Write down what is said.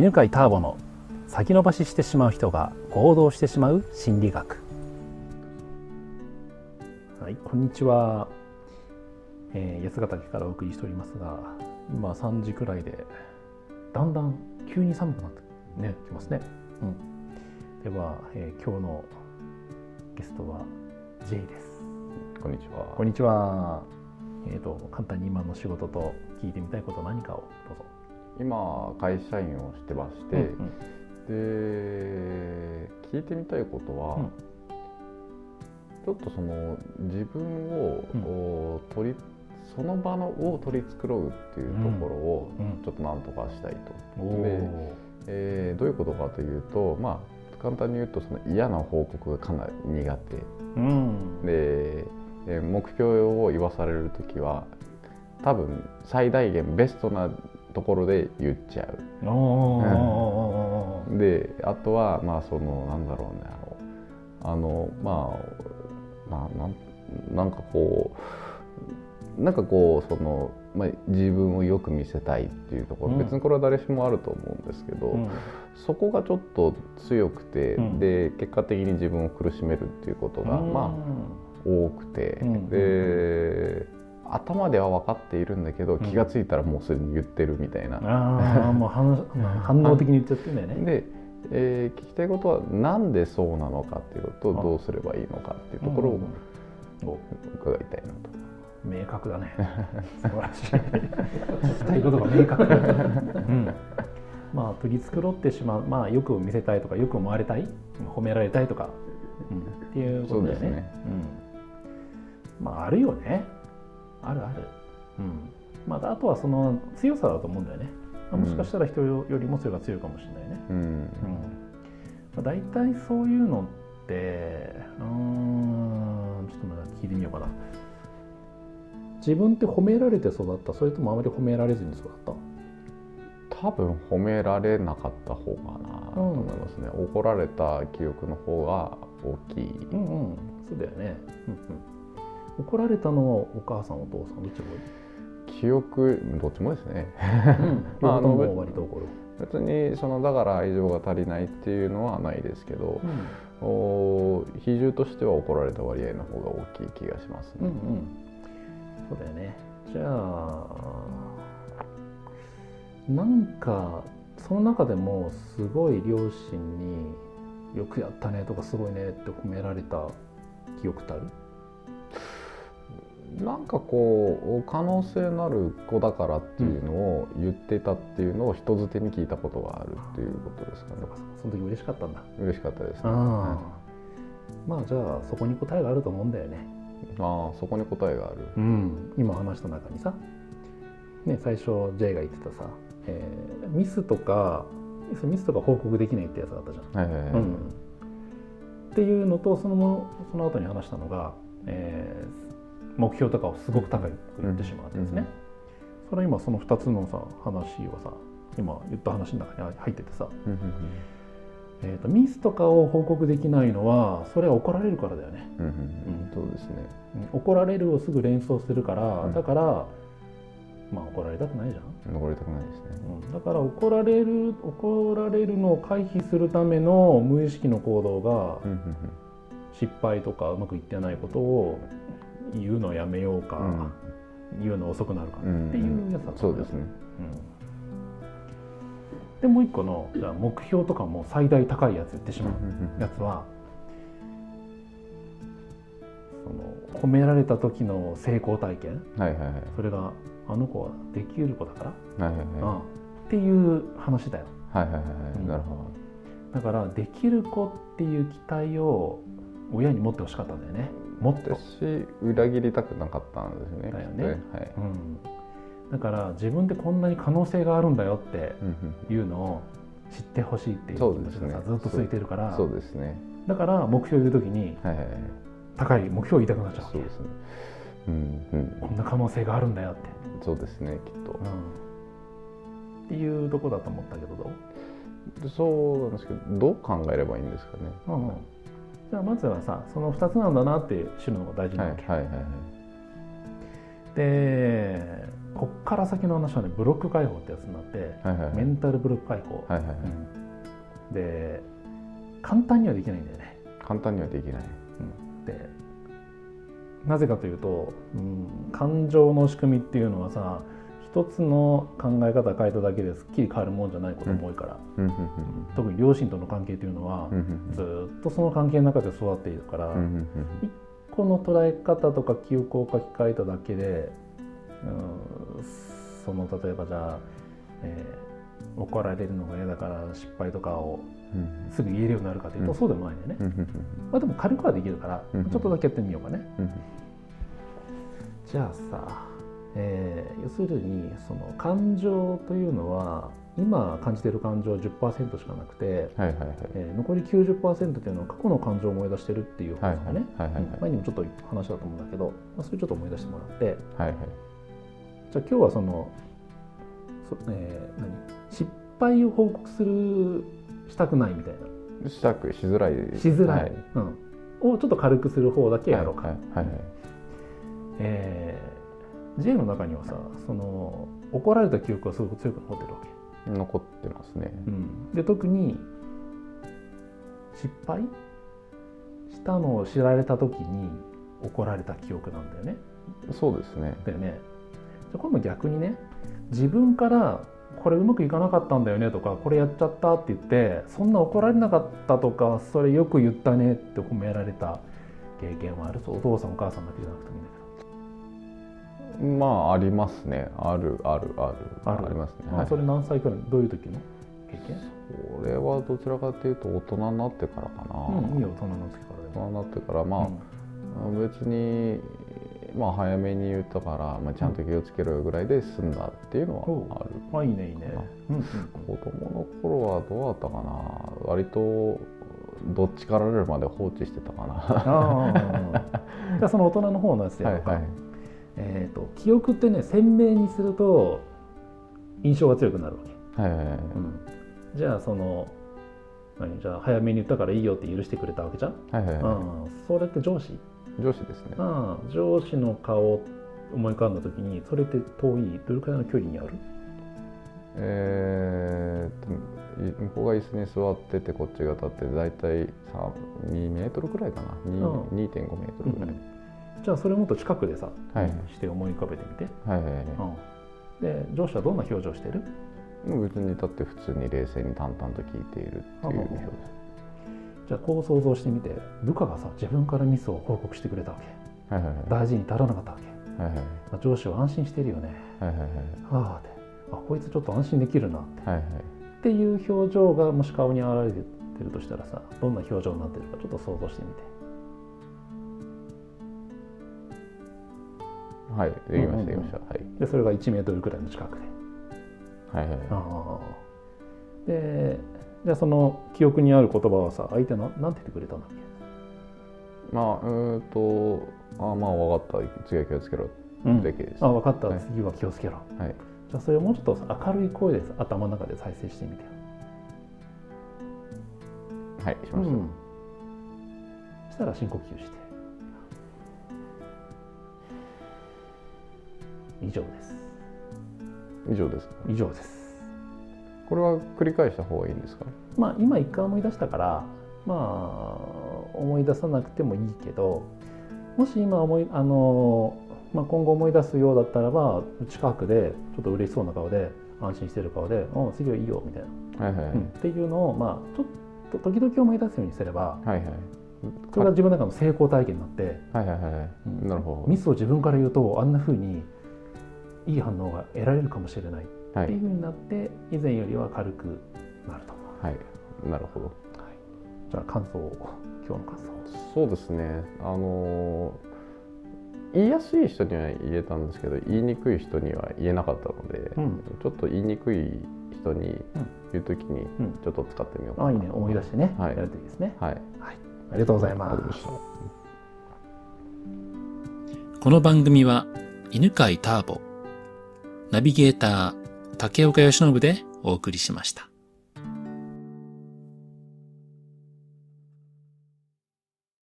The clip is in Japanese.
犬飼ターボの先延ばししてしまう人が行動してしまう心理学。はいこんにちは、えー、八ヶ岳からお送りしておりますが今3時くらいでだんだん急に寒くなってねきますね、うん、では、えー、今日のゲストは J です。こんにちは。こんにちは。えーと、と簡単に今の仕事と聞いてみたいこと何かをどうぞ今会社員をしてまして、うんうん、で聞いてみたいことは、うん、ちょっとその自分を、うん、取りその場のを取り繕うっていうところをちょっとなんとかしたいと。でえー、どういうことかというとまあ簡単に言うとその嫌な報告がかなり苦手、うん、で、えー、目標を言わされる時は多分最大限ベストなところで言っちゃう。うん、であとはまあそのなんだろうねあのまあななんなんかこうなんかこうその、まあ、自分をよく見せたいっていうところ、うん、別にこれは誰しもあると思うんですけど、うん、そこがちょっと強くて、うん、で結果的に自分を苦しめるっていうことが、まあ多くて、で頭では分かっているんだけど、気が付いたらもうすでに言ってるみたいな、ああもう反 反応的に言っちゃってんだよね。で、えー、聞きたいことはなんでそうなのかっていうこととどうすればいいのかっていうところを伺いたいなと。明確だね。素晴らしい。聞きたいことが明確、うん、まあ取り繕ってしまうまあよく見せたいとかよく思われたい褒められたいとか、うん、っていうことだよね。ね、うん、まああるよねあるある、うん。まあ、あとはその強さだと思うんだよね、まあ、もしかしたら人よりもそれが強いかもしれないね、うん。うん。まあ、大体そういうのってうんちょっとまだ聞いてみようかな。自分って褒められて育った？それともあまり褒められずに育った？多分褒められなかった方かなと思いますね、うん、怒られた記憶の方が大きい、うんうん、そうだよね、うんうん怒られたのはお母さんお父さんどっちが多い？記憶どっちもですね、うん、まああの割と怒る別にそのだから愛情が足りないっていうのはないですけど、うん、お比重としては怒られた割合の方が大きい気がしますね。うんうん、そうだよね。じゃあなんかその中でもすごい両親に「よくやったね」とか「すごいね」って褒められた記憶ってある？なんかこう可能性のある子だからっていうのを言ってたっていうのを人づてに聞いたことがあるっていうことですかね。その時嬉しかったんだ。嬉しかったですね。あまあじゃあそこに答えがあると思うんだよね。ああそこに答えがある。うん。今話した中にさ、ね最初 J が言ってたさ、えー、ミスとかミスとか報告できないってやつだったじゃん。はいはいはい、うん。っていうのとそのその後に話したのが、えー、目標とかをすごく高く言ってしまうんですね。それは今その2つのさ話をさ今言った話の中に入っててさ、えーと、ミスとかを報告できないのはそれは怒られるからだよね。そうですね、怒られるをすぐ連想するから、だからまあ怒られたくないじゃん。怒られたくないですね、うん、だから怒られる怒られるのを回避するための無意識の行動が失敗とかうまくいってないことを言うのやめようか、うん、言うの遅くなるかっていうやつだった、うん、そうですね、でもう一個のじゃあ目標とかも最大高いやつ言ってしまうやつは、その褒められた時の成功体験、はいはいはい、それがあの子はできる子だから、はいはいはい、っていう話だよ。はいはいはい、なるほど。だからできる子っていう期待を親に持ってほしかったんだよね。もっとし裏切りたくなかったんですね。だよね。はい、うん、だから自分でこんなに可能性があるんだよっていうのを知ってほしいっていう気持ちがさ、ずっと続いてるからそうですね。だから目標を言うときに、はいはい、高い目標を言いたくなっちゃうそうですね、うんうん、こんな可能性があるんだよって。そうですねきっと、うん、っていうとこだと思ったけどどう？そうなんですけどどう考えればいいんですかね、うんうんじゃあまずはさその2つなんだなって知るのが大事なわけ。はいはいはいはい、でこっから先の話はねブロック解放ってやつになって、はいはいはい。メンタルブロック解放、はいはいはい。うん。で簡単にはできないんだよね、簡単にはできない。でなぜかというと、うん、感情の仕組みっていうのはさ一つの考え方変えただけですっきり変わるもんじゃないことも多いから、うん。うん。特に両親との関係というのはうん。うん。ずーっとその関係の中で育っているから、うん。うん。うん。この捉え方とか記憶を書き換えただけで、うん、その例えばじゃあ、えー怒られるのが嫌だから失敗とかをうん。すぐ言えるようになるかというと、うん。そうでもないんだよね、まあ、でも軽くはできるから、うん。ちょっとだけやってみようかね。うん。じゃあさ、えー要するにその感情というのは今感じている感情は10%しかなくて、はいはいはい。えー残り90%というのは過去の感情を思い出してるっていう話だね、はいはいはいはいうん。前にもちょっと話だと思うんだけど、まあ、それちょっと思い出してもらって。はいはい。じゃあ今日はそのそ、えー何？失敗を報告するしたくないみたいな。したくしづらい。しづらい、はい。うん、をちょっと軽くする方だけやろうか、はいはいはいえー J の中にはさその怒られた記憶がすごく強く残ってるわけ、残ってますね。うん、で特に失敗？したのを知られた時に怒られた記憶なんだよね。そうですね。だよね。じゃあ今度逆にね自分からこれうまくいかなかったんだよねとかこれやっちゃったって言ってそんな怒られなかったとかそれよく言ったねって褒められた経験はある。そうお父さんお母さんだけじゃなくてもいいんだけどまあありますね。あるあるある。ある。りますね。はい。あそれ何歳くらいどういう時の経験？これはどちらかというと大人になってからかな、うんいいよ大人の時からでも。大人になってからまあ、別にまあ早めに言ったから、まあ、ちゃんと気をつけろよぐらいで済んだっていうのはある、うん、あいいねいいね。うんうん子供の頃はどうだったかな。割とどっちかられるまで放置してたかな。ああじゃあその大人の方のやつでやろうか、はいはいえー、と記憶ってね鮮明にすると印象が強くなるわけ。はいはいはい。うん。じゃあその何じゃあ早めに言ったからいいよって許してくれたわけじゃん、はいはいはうん、それって上司、い上司ですね。うん、上司の顔を思い浮かんだ時にそれって遠いどれくらいの距離にある？えーっとい向こうが椅子に座っててこっちが立って大体さ2メートルくらいかな？2うん。2.5メートルぐらい、じゃあそれもっと近くでさ、はい。して思い浮かべてみて、はいはいはい。うん、で上司はどんな表情してる？別に立って普通に冷静に淡々と聞いているっていう表情。じゃあこう想像してみて。部下がさ自分からミスを報告してくれたわけ。はいはいはい。大事に至らなかったわけ、はいはい。まあ、上司は安心してるよね。はいはいはい。はあって。あこいつちょっと安心できるなって。はいはい。っていう表情がもし顔に現れてるとしたらさどんな表情になってるかちょっと想像してみてはいできまうんうんうん。したできました。はい。でそれが1メートルくらいの近くで。はいはい。ああでじゃあその記憶にある言葉はさ相手ななんて言ってくれたんだっけ？まあうーんとあまあ分かった。次は気をつけろ。うん。だけです、あ分かった、はい。次は気をつけろ。はい。じゃあそれをもうちょっとさ明るい声でさ頭の中で再生してみてよ。はいしました、うん。そしたら深呼吸して以上です。以上ですか？以上です。これは繰り返した方がいいんですか？まあ今一回思い出したからまあ思い出さなくてもいいけどもし今思いあの、まあ、今後思い出すようだったらば近くでちょっと嬉しそうな顔で安心してる顔で「うん次はいいよ」みたいな、はいはいはい、うん。っていうのをまあちょっと時々思い出すようにすればはいはい。それが自分の中の成功体験になってはいはいはい、うん。なるほミスを自分から言うとあんな風にいい反応が得られるかもしれない。っていう風になって以前よりは軽くなると思う。はい。なるほど。じゃあ感想を今日の感想そうですね。あのー言いやすい人には言えたんですけど言いにくい人には言えなかったので、うん。ちょっと言いにくい人に言うときにうん。ちょっと使ってみようかな、あいいね。思い出してね、はい。やるといいですね。はい。ありがとうございまありがとうございすました。この番組は犬飼ターボ、ナビゲーター竹岡義信でお送りしました。